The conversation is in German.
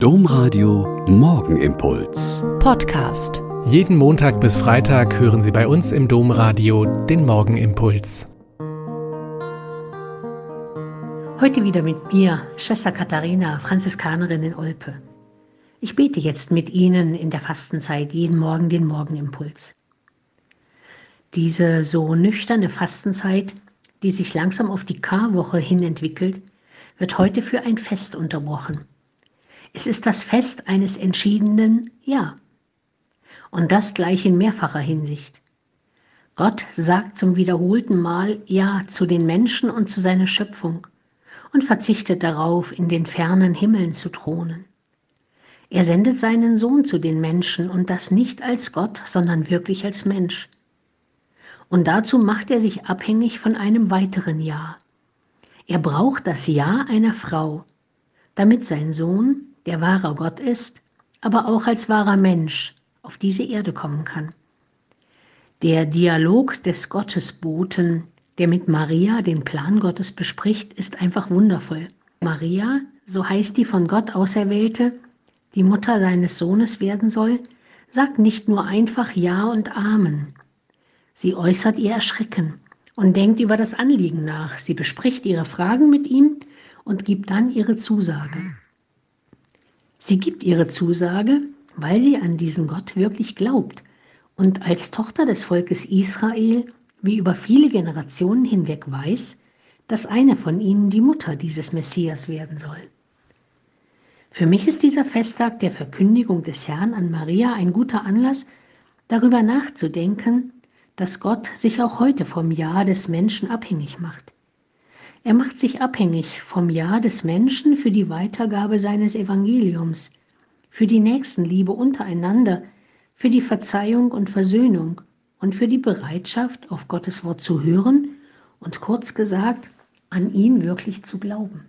Domradio Morgenimpuls. Podcast. Jeden Montag bis Freitag hören Sie bei uns im Domradio den Morgenimpuls. Heute wieder mit mir, Schwester Katharina, Franziskanerin in Olpe. Ich bete jetzt mit Ihnen in der Fastenzeit jeden Morgen den Morgenimpuls. Diese so nüchterne Fastenzeit, die sich langsam auf die Karwoche hin entwickelt, wird heute für ein Fest unterbrochen. Es ist das Fest eines entschiedenen Ja. Und das gleich in mehrfacher Hinsicht. Gott sagt zum wiederholten Mal Ja zu den Menschen und zu seiner Schöpfung und verzichtet darauf, in den fernen Himmeln zu thronen. Er sendet seinen Sohn zu den Menschen und das nicht als Gott, sondern wirklich als Mensch. Und dazu macht er sich abhängig von einem weiteren Ja. Er braucht das Ja einer Frau, damit sein Sohn, der wahrer Gott ist, aber auch als wahrer Mensch auf diese Erde kommen kann. Der Dialog des Gottesboten, der mit Maria den Plan Gottes bespricht, ist einfach wundervoll. Maria, so heißt die von Gott Auserwählte, die Mutter seines Sohnes werden soll, sagt nicht nur einfach Ja und Amen. Sie äußert ihr Erschrecken und denkt über das Anliegen nach. Sie bespricht ihre Fragen mit ihm und gibt dann ihre Zusage. Sie gibt ihre Zusage, weil sie an diesen Gott wirklich glaubt und als Tochter des Volkes Israel wie über viele Generationen hinweg weiß, dass eine von ihnen die Mutter dieses Messias werden soll. Für mich ist dieser Festtag der Verkündigung des Herrn an Maria ein guter Anlass, darüber nachzudenken, dass Gott sich auch heute vom Ja des Menschen abhängig macht. Er macht sich abhängig vom Ja des Menschen für die Weitergabe seines Evangeliums, für die Nächstenliebe untereinander, für die Verzeihung und Versöhnung und für die Bereitschaft, auf Gottes Wort zu hören und kurz gesagt, an ihn wirklich zu glauben.